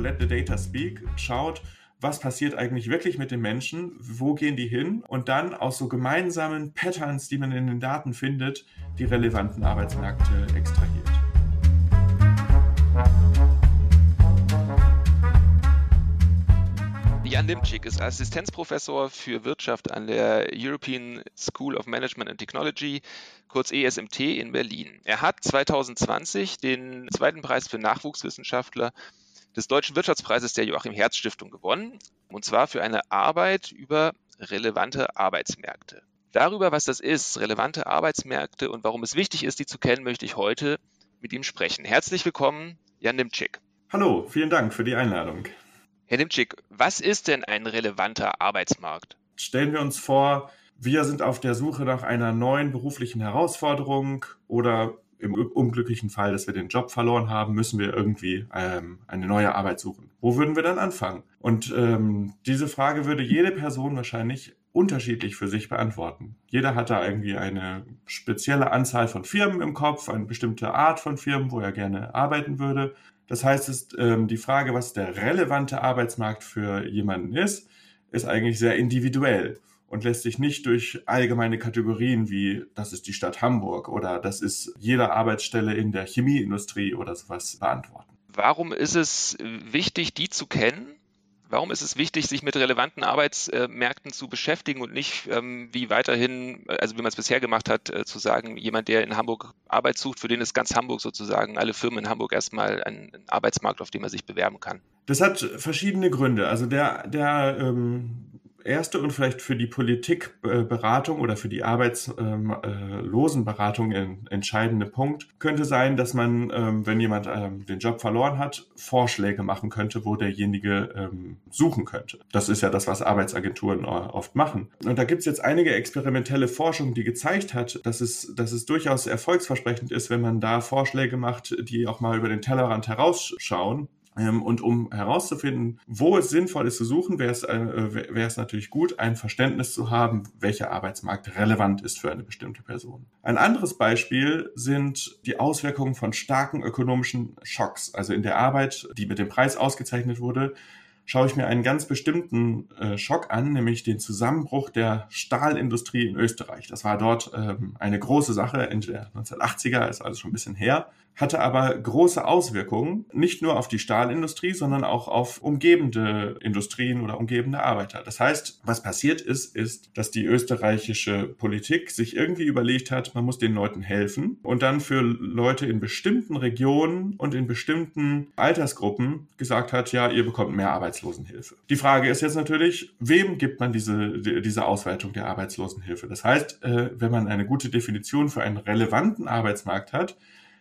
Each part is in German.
Let the Data Speak schaut, was passiert eigentlich wirklich mit den Menschen, wo gehen die hin und dann aus so gemeinsamen Patterns, die man in den Daten findet, die relevanten Arbeitsmärkte extrahiert. Jan Limczyk ist Assistenzprofessor für Wirtschaft an der European School of Management and Technology, kurz ESMT in Berlin. Er hat 2020 den zweiten Preis für Nachwuchswissenschaftler des Deutschen Wirtschaftspreises der Joachim Herz Stiftung gewonnen, und zwar für eine Arbeit über relevante Arbeitsmärkte. Darüber, was das ist, relevante Arbeitsmärkte und warum es wichtig ist, die zu kennen, möchte ich heute mit ihm sprechen. Herzlich willkommen, Jan Nimczyk. Hallo, vielen Dank für die Einladung. Herr Nimczyk, was ist denn ein relevanter Arbeitsmarkt? Stellen wir uns vor, wir sind auf der Suche nach einer neuen beruflichen Herausforderung oder im unglücklichen Fall, dass wir den Job verloren haben, müssen wir irgendwie ähm, eine neue Arbeit suchen. Wo würden wir dann anfangen? Und ähm, diese Frage würde jede Person wahrscheinlich unterschiedlich für sich beantworten. Jeder hat da irgendwie eine spezielle Anzahl von Firmen im Kopf, eine bestimmte Art von Firmen, wo er gerne arbeiten würde. Das heißt, es, ähm, die Frage, was der relevante Arbeitsmarkt für jemanden ist, ist eigentlich sehr individuell und lässt sich nicht durch allgemeine Kategorien wie das ist die Stadt Hamburg oder das ist jede Arbeitsstelle in der Chemieindustrie oder sowas beantworten. Warum ist es wichtig, die zu kennen? Warum ist es wichtig, sich mit relevanten Arbeitsmärkten zu beschäftigen und nicht ähm, wie weiterhin, also wie man es bisher gemacht hat, äh, zu sagen, jemand, der in Hamburg Arbeit sucht, für den ist ganz Hamburg sozusagen, alle Firmen in Hamburg erstmal ein, ein Arbeitsmarkt, auf dem er sich bewerben kann? Das hat verschiedene Gründe. Also der, der ähm, erste und vielleicht für die Politikberatung oder für die Arbeitslosenberatung entscheidende Punkt könnte sein, dass man, ähm, wenn jemand ähm, den Job verloren hat, Vorschläge machen könnte, wo derjenige ähm, suchen könnte. Das ist ja das, was Arbeitsagenturen oft machen. Und da gibt es jetzt einige experimentelle Forschung, die gezeigt hat, dass es, dass es durchaus erfolgsversprechend ist, wenn man da Vorschläge macht, die auch mal über den Tellerrand herausschauen ähm, und um herauszufinden, wo es sinnvoll ist zu suchen, wäre es, äh, wäre es natürlich gut, ein Verständnis zu haben, welcher Arbeitsmarkt relevant ist für eine bestimmte Person. Ein anderes Beispiel sind die Auswirkungen von starken ökonomischen Schocks. Also in der Arbeit, die mit dem Preis ausgezeichnet wurde, schaue ich mir einen ganz bestimmten äh, Schock an, nämlich den Zusammenbruch der Stahlindustrie in Österreich. Das war dort ähm, eine große Sache in der 1980er, ist also schon ein bisschen her hatte aber große Auswirkungen, nicht nur auf die Stahlindustrie, sondern auch auf umgebende Industrien oder umgebende Arbeiter. Das heißt, was passiert ist, ist, dass die österreichische Politik sich irgendwie überlegt hat, man muss den Leuten helfen und dann für Leute in bestimmten Regionen und in bestimmten Altersgruppen gesagt hat, ja, ihr bekommt mehr Arbeitslosenhilfe. Die Frage ist jetzt natürlich, wem gibt man diese, diese Ausweitung der Arbeitslosenhilfe? Das heißt, äh, wenn man eine gute Definition für einen relevanten Arbeitsmarkt hat,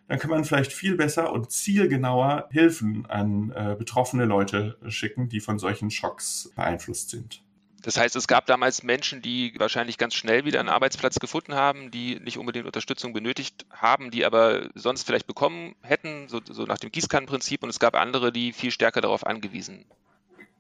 dann kann man vielleicht viel besser und zielgenauer Hilfen an äh, betroffene Leute schicken, die von solchen Schocks beeinflusst sind. Das heißt, es gab damals Menschen, die wahrscheinlich ganz schnell wieder einen Arbeitsplatz gefunden haben, die nicht unbedingt Unterstützung benötigt haben, die aber sonst vielleicht bekommen hätten, so, so nach dem Gießkannenprinzip. Und es gab andere, die viel stärker darauf angewiesen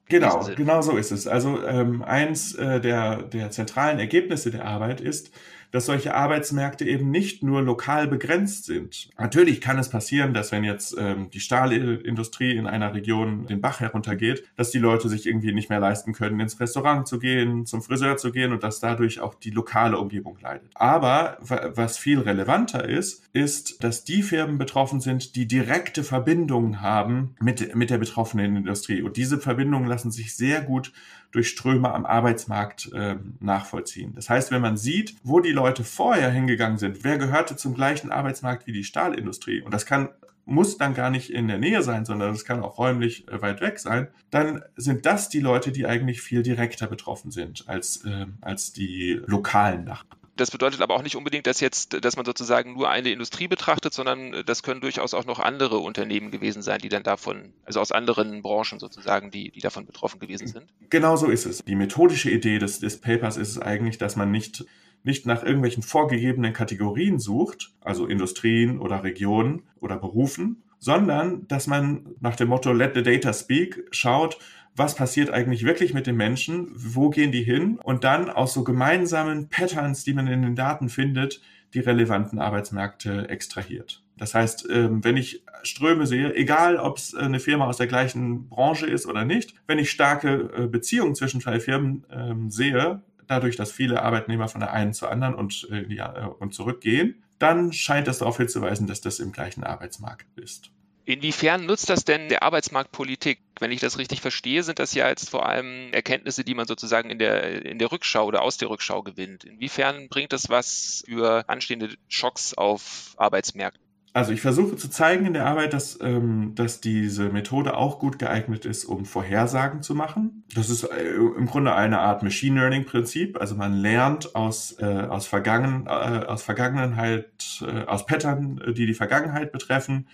Genau, genau so ist es. Also ähm, eins äh, der, der zentralen Ergebnisse der Arbeit ist, dass solche Arbeitsmärkte eben nicht nur lokal begrenzt sind. Natürlich kann es passieren, dass wenn jetzt ähm, die Stahlindustrie in einer Region den Bach heruntergeht, dass die Leute sich irgendwie nicht mehr leisten können, ins Restaurant zu gehen, zum Friseur zu gehen und dass dadurch auch die lokale Umgebung leidet. Aber was viel relevanter ist, ist, dass die Firmen betroffen sind, die direkte Verbindungen haben mit, mit der betroffenen Industrie. Und diese Verbindungen lassen sich sehr gut durch Ströme am Arbeitsmarkt äh, nachvollziehen. Das heißt, wenn man sieht, wo die Leute vorher hingegangen sind, wer gehörte zum gleichen Arbeitsmarkt wie die Stahlindustrie, und das kann muss dann gar nicht in der Nähe sein, sondern es kann auch räumlich äh, weit weg sein, dann sind das die Leute, die eigentlich viel direkter betroffen sind als, äh, als die lokalen Nachbarn. Das bedeutet aber auch nicht unbedingt, dass jetzt, dass man sozusagen nur eine Industrie betrachtet, sondern das können durchaus auch noch andere Unternehmen gewesen sein, die dann davon, also aus anderen Branchen sozusagen, die, die davon betroffen gewesen sind. Genau so ist es. Die methodische Idee des, des Papers ist es eigentlich, dass man nicht nicht nach irgendwelchen vorgegebenen Kategorien sucht, also Industrien oder Regionen oder Berufen, sondern dass man nach dem Motto Let the Data Speak schaut, was passiert eigentlich wirklich mit den Menschen, wo gehen die hin und dann aus so gemeinsamen Patterns, die man in den Daten findet, die relevanten Arbeitsmärkte extrahiert. Das heißt, ähm, wenn ich Ströme sehe, egal ob es eine Firma aus der gleichen Branche ist oder nicht, wenn ich starke äh, Beziehungen zwischen zwei Firmen ähm, sehe, dadurch, dass viele Arbeitnehmer von der einen zur anderen und, äh, äh, und zurückgehen, dann scheint das darauf hinzuweisen, dass das im gleichen Arbeitsmarkt ist. Inwiefern nutzt das denn der Arbeitsmarktpolitik? Wenn ich das richtig verstehe, sind das ja jetzt vor allem Erkenntnisse, die man sozusagen in der, in der Rückschau oder aus der Rückschau gewinnt. Inwiefern bringt das was für anstehende Schocks auf Arbeitsmärkten? Also ich versuche zu zeigen in der Arbeit, dass, ähm, dass diese Methode auch gut geeignet ist, um Vorhersagen zu machen. Das ist äh, im Grunde eine Art Machine Learning Prinzip. Also man lernt aus, äh, aus, Vergangen, äh, aus Vergangenheit, äh, aus Pattern, die die Vergangenheit betreffen,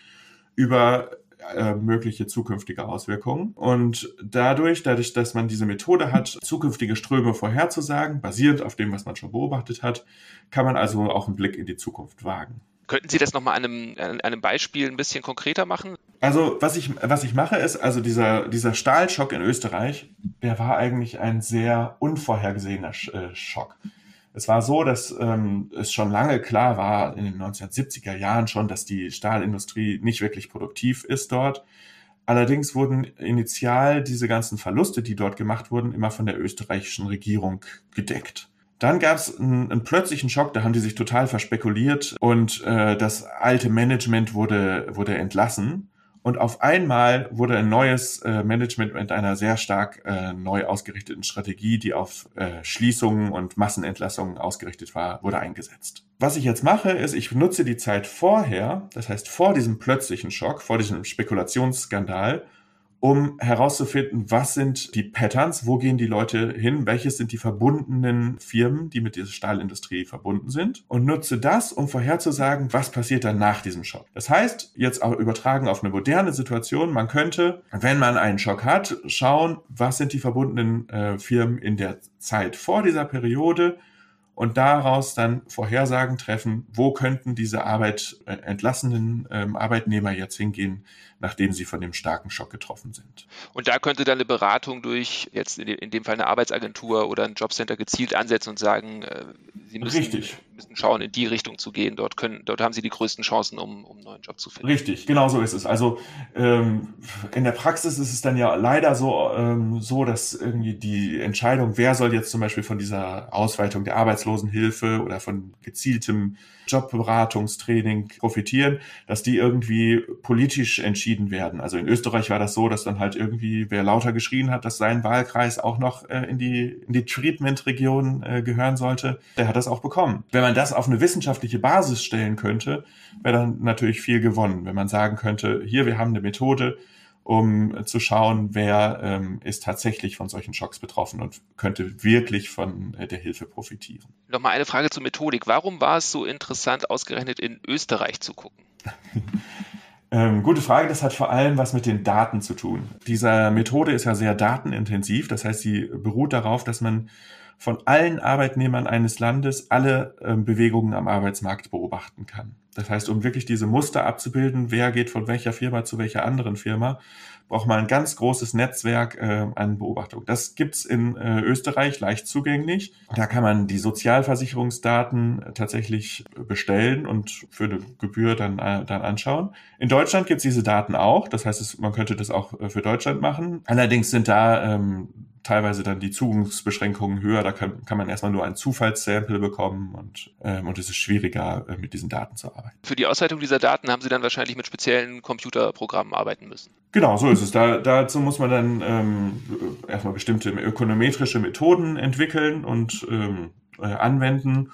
über äh, mögliche zukünftige Auswirkungen. Und dadurch, dadurch, dass man diese Methode hat, zukünftige Ströme vorherzusagen, basierend auf dem, was man schon beobachtet hat, kann man also auch einen Blick in die Zukunft wagen. Könnten Sie das nochmal an einem, an einem Beispiel ein bisschen konkreter machen? Also, was ich, was ich mache, ist, also dieser, dieser Stahlschock in Österreich, der war eigentlich ein sehr unvorhergesehener äh, Schock. Es war so, dass ähm, es schon lange klar war, in den 1970er Jahren schon, dass die Stahlindustrie nicht wirklich produktiv ist dort. Allerdings wurden initial diese ganzen Verluste, die dort gemacht wurden, immer von der österreichischen Regierung gedeckt. Dann gab es einen, einen, plötzlichen Schock, da haben die sich total verspekuliert und äh, das alte Management wurde, wurde entlassen. Und auf einmal wurde ein neues äh, Management mit einer sehr stark äh, neu ausgerichteten Strategie, die auf äh, Schließungen und Massenentlassungen ausgerichtet war, wurde eingesetzt. Was ich jetzt mache, ist, ich nutze die Zeit vorher, das heißt vor diesem plötzlichen Schock, vor diesem Spekulationsskandal, um herauszufinden, was sind die Patterns, wo gehen die Leute hin, welches sind die verbundenen Firmen, die mit dieser Stahlindustrie verbunden sind und nutze das, um vorherzusagen, was passiert dann nach diesem Schock. Das heißt, jetzt auch übertragen auf eine moderne Situation, man könnte, wenn man einen Schock hat, schauen, was sind die verbundenen äh, Firmen in der Zeit vor dieser Periode, und daraus dann Vorhersagen treffen, wo könnten diese Arbeit äh, entlassenen ähm, Arbeitnehmer jetzt hingehen, nachdem sie von dem starken Schock getroffen sind. Und da könnte dann eine Beratung durch jetzt in dem Fall eine Arbeitsagentur oder ein Jobcenter gezielt ansetzen und sagen, äh, sie müssen, Richtig. müssen schauen, in die Richtung zu gehen. Dort können, dort haben sie die größten Chancen, um, um einen neuen Job zu finden. Richtig, genau so ist es. Also ähm, in der Praxis ist es dann ja leider so, ähm, so, dass irgendwie die Entscheidung, wer soll jetzt zum Beispiel von dieser Ausweitung der Arbeitslosenhilfe oder von gezieltem Jobberatungstraining profitieren, dass die irgendwie politisch entschieden werden. Also in Österreich war das so, dass dann halt irgendwie, wer lauter geschrien hat, dass sein Wahlkreis auch noch äh, in die, in die Treatment-Region äh, gehören sollte, der hat das auch bekommen. Wenn man das auf eine wissenschaftliche Basis stellen könnte, wäre dann natürlich viel gewonnen. Wenn man sagen könnte, hier, wir haben eine Methode, um zu schauen, wer ähm, ist tatsächlich von solchen Schocks betroffen und könnte wirklich von äh, der Hilfe profitieren. Nochmal eine Frage zur Methodik. Warum war es so interessant, ausgerechnet in Österreich zu gucken? Ähm, gute Frage, das hat vor allem was mit den Daten zu tun. Diese Methode ist ja sehr datenintensiv, das heißt, sie beruht darauf, dass man von allen Arbeitnehmern eines Landes alle äh, Bewegungen am Arbeitsmarkt beobachten kann. Das heißt, um wirklich diese Muster abzubilden, wer geht von welcher Firma zu welcher anderen Firma, braucht man ein ganz großes Netzwerk äh, an Beobachtung. Das gibt's in äh, Österreich leicht zugänglich. Da kann man die Sozialversicherungsdaten tatsächlich bestellen und für eine Gebühr dann, äh, dann anschauen. In Deutschland gibt's diese Daten auch. Das heißt, es, man könnte das auch äh, für Deutschland machen. Allerdings sind da ähm, teilweise dann die Zugangsbeschränkungen höher. Da kann, kann man erstmal nur ein Zufallssample bekommen und, ähm, und es ist schwieriger, äh, mit diesen Daten zu arbeiten. Für die Auswertung dieser Daten haben Sie dann wahrscheinlich mit speziellen Computerprogrammen arbeiten müssen. Genau, so ist es. Da, dazu muss man dann ähm, erstmal bestimmte ökonometrische Methoden entwickeln und ähm, äh, anwenden.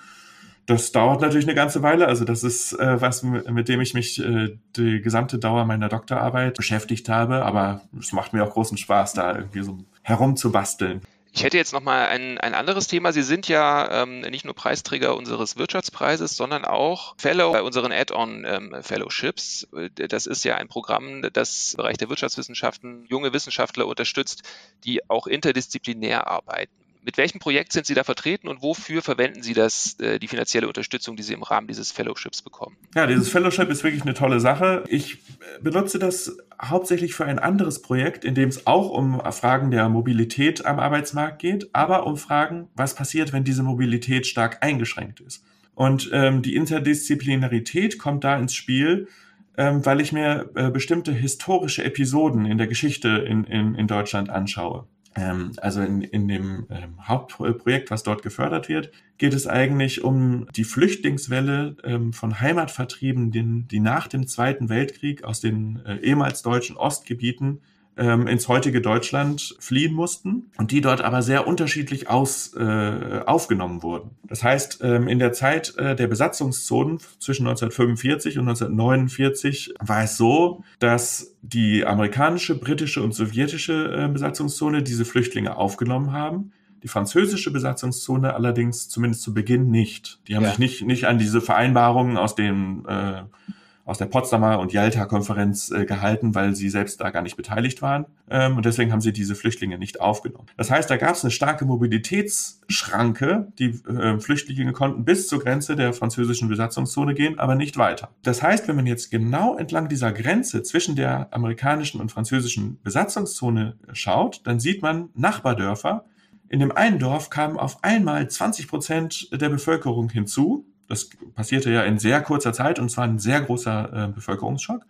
Das dauert natürlich eine ganze Weile. Also das ist äh, was, mit dem ich mich äh, die gesamte Dauer meiner Doktorarbeit beschäftigt habe. Aber es macht mir auch großen Spaß, da irgendwie so herumzubasteln. Ich hätte jetzt noch mal ein, ein anderes Thema. Sie sind ja ähm, nicht nur Preisträger unseres Wirtschaftspreises, sondern auch Fellow bei unseren Add-on-Fellowships. Ähm, das ist ja ein Programm, das im Bereich der Wirtschaftswissenschaften junge Wissenschaftler unterstützt, die auch interdisziplinär arbeiten. Mit welchem Projekt sind Sie da vertreten und wofür verwenden Sie das, äh, die finanzielle Unterstützung, die Sie im Rahmen dieses Fellowships bekommen? Ja, dieses Fellowship ist wirklich eine tolle Sache. Ich benutze das hauptsächlich für ein anderes Projekt, in dem es auch um Fragen der Mobilität am Arbeitsmarkt geht, aber um Fragen, was passiert, wenn diese Mobilität stark eingeschränkt ist. Und ähm, die Interdisziplinarität kommt da ins Spiel, ähm, weil ich mir äh, bestimmte historische Episoden in der Geschichte in, in, in Deutschland anschaue. Ähm, also in, in dem ähm, Hauptprojekt, was dort gefördert wird, geht es eigentlich um die Flüchtlingswelle ähm, von Heimatvertriebenen, die nach dem Zweiten Weltkrieg aus den äh, ehemals deutschen Ostgebieten ähm, ins heutige Deutschland fliehen mussten und die dort aber sehr unterschiedlich aus, äh, aufgenommen wurden. Das heißt, ähm, in der Zeit äh, der Besatzungszonen zwischen 1945 und 1949 war es so, dass die amerikanische, britische und sowjetische äh, Besatzungszone diese Flüchtlinge aufgenommen haben. Die französische Besatzungszone allerdings zumindest zu Beginn nicht. Die haben ja. sich nicht, nicht an diese Vereinbarungen aus den äh, aus der Potsdamer und Jalta-Konferenz äh, gehalten, weil sie selbst da gar nicht beteiligt waren. Ähm, und deswegen haben sie diese Flüchtlinge nicht aufgenommen. Das heißt, da gab es eine starke Mobilitätsschranke. Die äh, Flüchtlinge konnten bis zur Grenze der französischen Besatzungszone gehen, aber nicht weiter. Das heißt, wenn man jetzt genau entlang dieser Grenze zwischen der amerikanischen und französischen Besatzungszone schaut, dann sieht man Nachbardörfer. In dem einen Dorf kamen auf einmal 20 Prozent der Bevölkerung hinzu das passierte ja in sehr kurzer Zeit und zwar ein sehr großer äh, Bevölkerungsschock.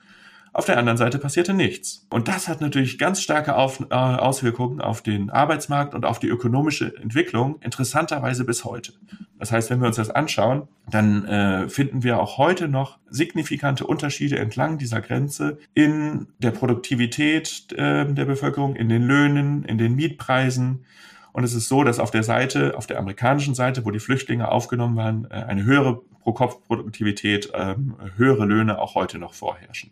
Auf der anderen Seite passierte nichts. Und das hat natürlich ganz starke auf, äh, Auswirkungen auf den Arbeitsmarkt und auf die ökonomische Entwicklung, interessanterweise bis heute. Das heißt, wenn wir uns das anschauen, dann äh, finden wir auch heute noch signifikante Unterschiede entlang dieser Grenze in der Produktivität äh, der Bevölkerung, in den Löhnen, in den Mietpreisen, und es ist so, dass auf der Seite, auf der amerikanischen Seite, wo die Flüchtlinge aufgenommen waren, äh, eine höhere Pro-Kopf-Produktivität, ähm, höhere Löhne auch heute noch vorherrschen.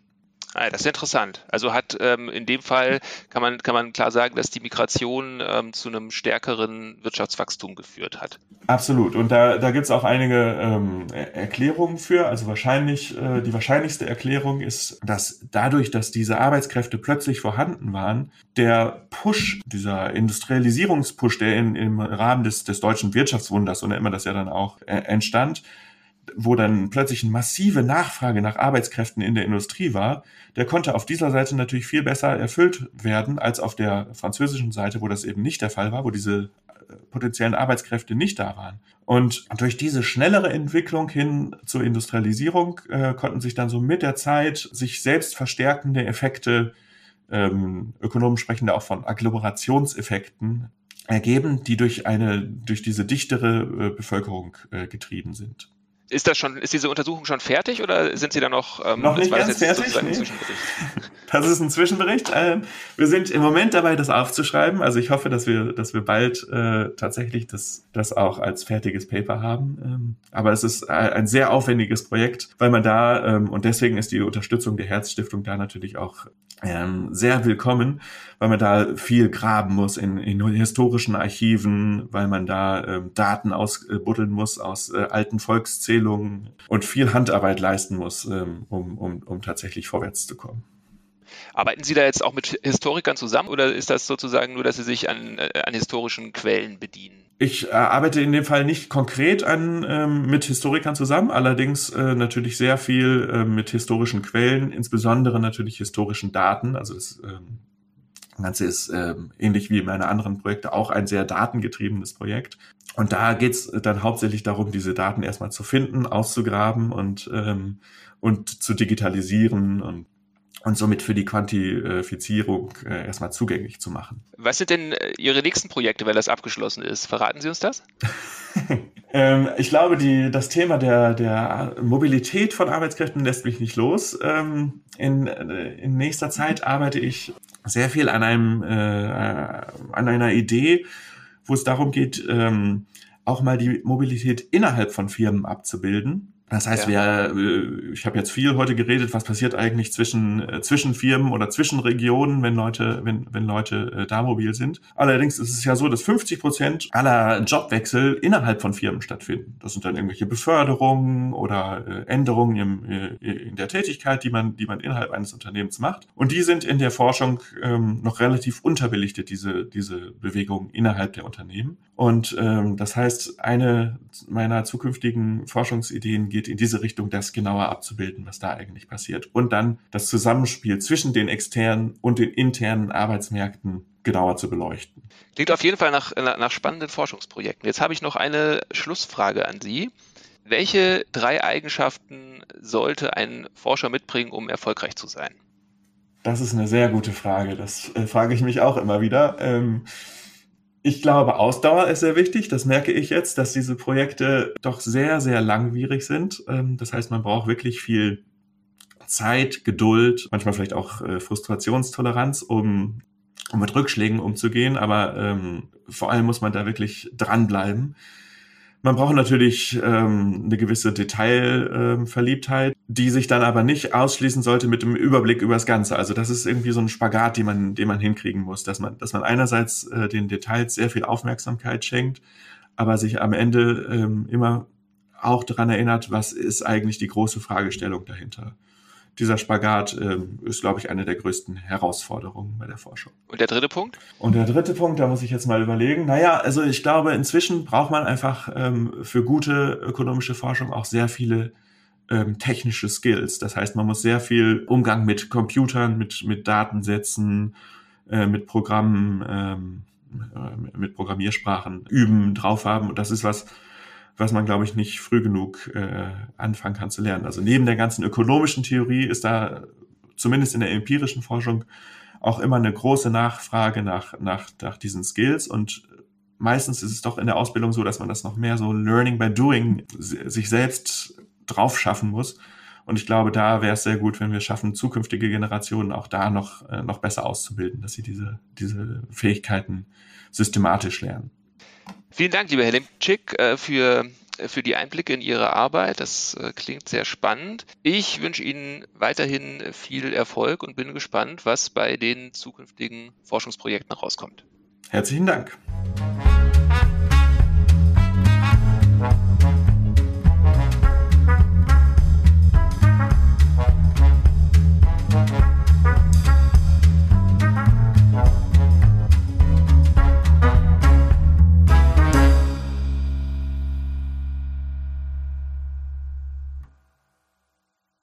Ah, das ist interessant. Also hat ähm, in dem Fall kann man, kann man klar sagen, dass die Migration ähm, zu einem stärkeren Wirtschaftswachstum geführt hat. Absolut. Und da, da gibt es auch einige ähm, Erklärungen für. Also wahrscheinlich, äh, die wahrscheinlichste Erklärung ist, dass dadurch, dass diese Arbeitskräfte plötzlich vorhanden waren, der Push, dieser Industrialisierungspush, der in, im Rahmen des, des deutschen Wirtschaftswunders, so nennt man das ja dann auch, äh, entstand, wo dann plötzlich eine massive Nachfrage nach Arbeitskräften in der Industrie war, der konnte auf dieser Seite natürlich viel besser erfüllt werden als auf der französischen Seite, wo das eben nicht der Fall war, wo diese äh, potenziellen Arbeitskräfte nicht da waren. Und durch diese schnellere Entwicklung hin zur Industrialisierung äh, konnten sich dann so mit der Zeit sich selbst verstärkende Effekte, ähm, Ökonomen sprechen da auch von Agglomerationseffekten, ergeben, die durch eine, durch diese dichtere äh, Bevölkerung äh, getrieben sind. Ist das schon, ist diese Untersuchung schon fertig oder sind Sie da noch? Ähm, noch nicht ganz fertig. Nee. Das ist ein Zwischenbericht. Ähm, wir sind im Moment dabei, das aufzuschreiben. Also ich hoffe, dass wir, dass wir bald äh, tatsächlich das, das auch als fertiges Paper haben. Ähm, aber es ist ein sehr aufwendiges Projekt, weil man da ähm, und deswegen ist die Unterstützung der Herzstiftung da natürlich auch ähm, sehr willkommen, weil man da viel graben muss in, in historischen Archiven, weil man da ähm, Daten ausbuddeln muss aus äh, alten Volkszählungen und viel Handarbeit leisten muss, ähm, um, um, um tatsächlich vorwärts zu kommen. Arbeiten Sie da jetzt auch mit Historikern zusammen oder ist das sozusagen nur, dass Sie sich an, äh, an historischen Quellen bedienen? Ich äh, arbeite in dem Fall nicht konkret an, ähm, mit Historikern zusammen, allerdings äh, natürlich sehr viel äh, mit historischen Quellen, insbesondere natürlich historischen Daten. Also das ähm, Ganze ist ähm, ähnlich wie meine anderen Projekte auch ein sehr datengetriebenes Projekt. Und da geht's dann hauptsächlich darum, diese Daten erstmal zu finden, auszugraben und, ähm, und zu digitalisieren und und somit für die Quantifizierung äh, erstmal zugänglich zu machen. Was sind denn äh, Ihre nächsten Projekte, wenn das abgeschlossen ist? Verraten Sie uns das? ähm, ich glaube, die, das Thema der, der Mobilität von Arbeitskräften lässt mich nicht los. Ähm, in, äh, in nächster Zeit arbeite ich sehr viel an, einem, äh, an einer Idee, wo es darum geht, ähm, auch mal die Mobilität innerhalb von Firmen abzubilden Das heißt, ja. wir, äh, ich habe jetzt viel heute geredet, was passiert eigentlich zwischen, äh, zwischen Firmen oder zwischen Regionen, wenn Leute, wenn, wenn Leute äh, da mobil sind. Allerdings ist es ja so, dass 50 Prozent aller Jobwechsel innerhalb von Firmen stattfinden. Das sind dann irgendwelche Beförderungen oder äh, Änderungen im, äh, in der Tätigkeit, die man, die man innerhalb eines Unternehmens macht. Und die sind in der Forschung ähm, noch relativ unterbelichtet, diese, diese Bewegungen innerhalb der Unternehmen. Und ähm, das heißt, eine meiner zukünftigen Forschungsideen geht in diese Richtung, das genauer abzubilden, was da eigentlich passiert. Und dann das Zusammenspiel zwischen den externen und den internen Arbeitsmärkten genauer zu beleuchten. Klingt auf jeden Fall nach, nach spannenden Forschungsprojekten. Jetzt habe ich noch eine Schlussfrage an Sie. Welche drei Eigenschaften sollte ein Forscher mitbringen, um erfolgreich zu sein? Das ist eine sehr gute Frage. Das äh, frage ich mich auch immer wieder. Ähm, ich glaube, Ausdauer ist sehr wichtig. Das merke ich jetzt, dass diese Projekte doch sehr, sehr langwierig sind. Ähm, das heißt, man braucht wirklich viel Zeit, Geduld, manchmal vielleicht auch äh, Frustrationstoleranz, um, um mit Rückschlägen umzugehen. Aber ähm, vor allem muss man da wirklich dranbleiben. Man braucht natürlich ähm, eine gewisse Detailverliebtheit, ähm, die sich dann aber nicht ausschließen sollte mit dem Überblick über das Ganze. Also das ist irgendwie so ein Spagat, den man, den man hinkriegen muss, dass man, dass man einerseits äh, den Details sehr viel Aufmerksamkeit schenkt, aber sich am Ende ähm, immer auch daran erinnert, was ist eigentlich die große Fragestellung dahinter dieser Spagat ähm, ist, glaube ich, eine der größten Herausforderungen bei der Forschung. Und der dritte Punkt? Und der dritte Punkt, da muss ich jetzt mal überlegen. Naja, also ich glaube, inzwischen braucht man einfach ähm, für gute ökonomische Forschung auch sehr viele ähm, technische Skills. Das heißt, man muss sehr viel Umgang mit Computern, mit, mit Datensätzen, äh, mit Programmen, ähm, äh, mit Programmiersprachen üben, drauf haben. Und das ist was, was man, glaube ich, nicht früh genug äh, anfangen kann zu lernen. Also neben der ganzen ökonomischen Theorie ist da zumindest in der empirischen Forschung auch immer eine große Nachfrage nach, nach, nach diesen Skills und meistens ist es doch in der Ausbildung so, dass man das noch mehr so Learning by Doing sich selbst drauf schaffen muss. Und ich glaube, da wäre es sehr gut, wenn wir schaffen, zukünftige Generationen auch da noch, äh, noch besser auszubilden, dass sie diese, diese Fähigkeiten systematisch lernen. Vielen Dank, lieber Herr Lemczyk, äh, für, für die Einblicke in Ihre Arbeit. Das äh, klingt sehr spannend. Ich wünsche Ihnen weiterhin viel Erfolg und bin gespannt, was bei den zukünftigen Forschungsprojekten rauskommt. Herzlichen Dank.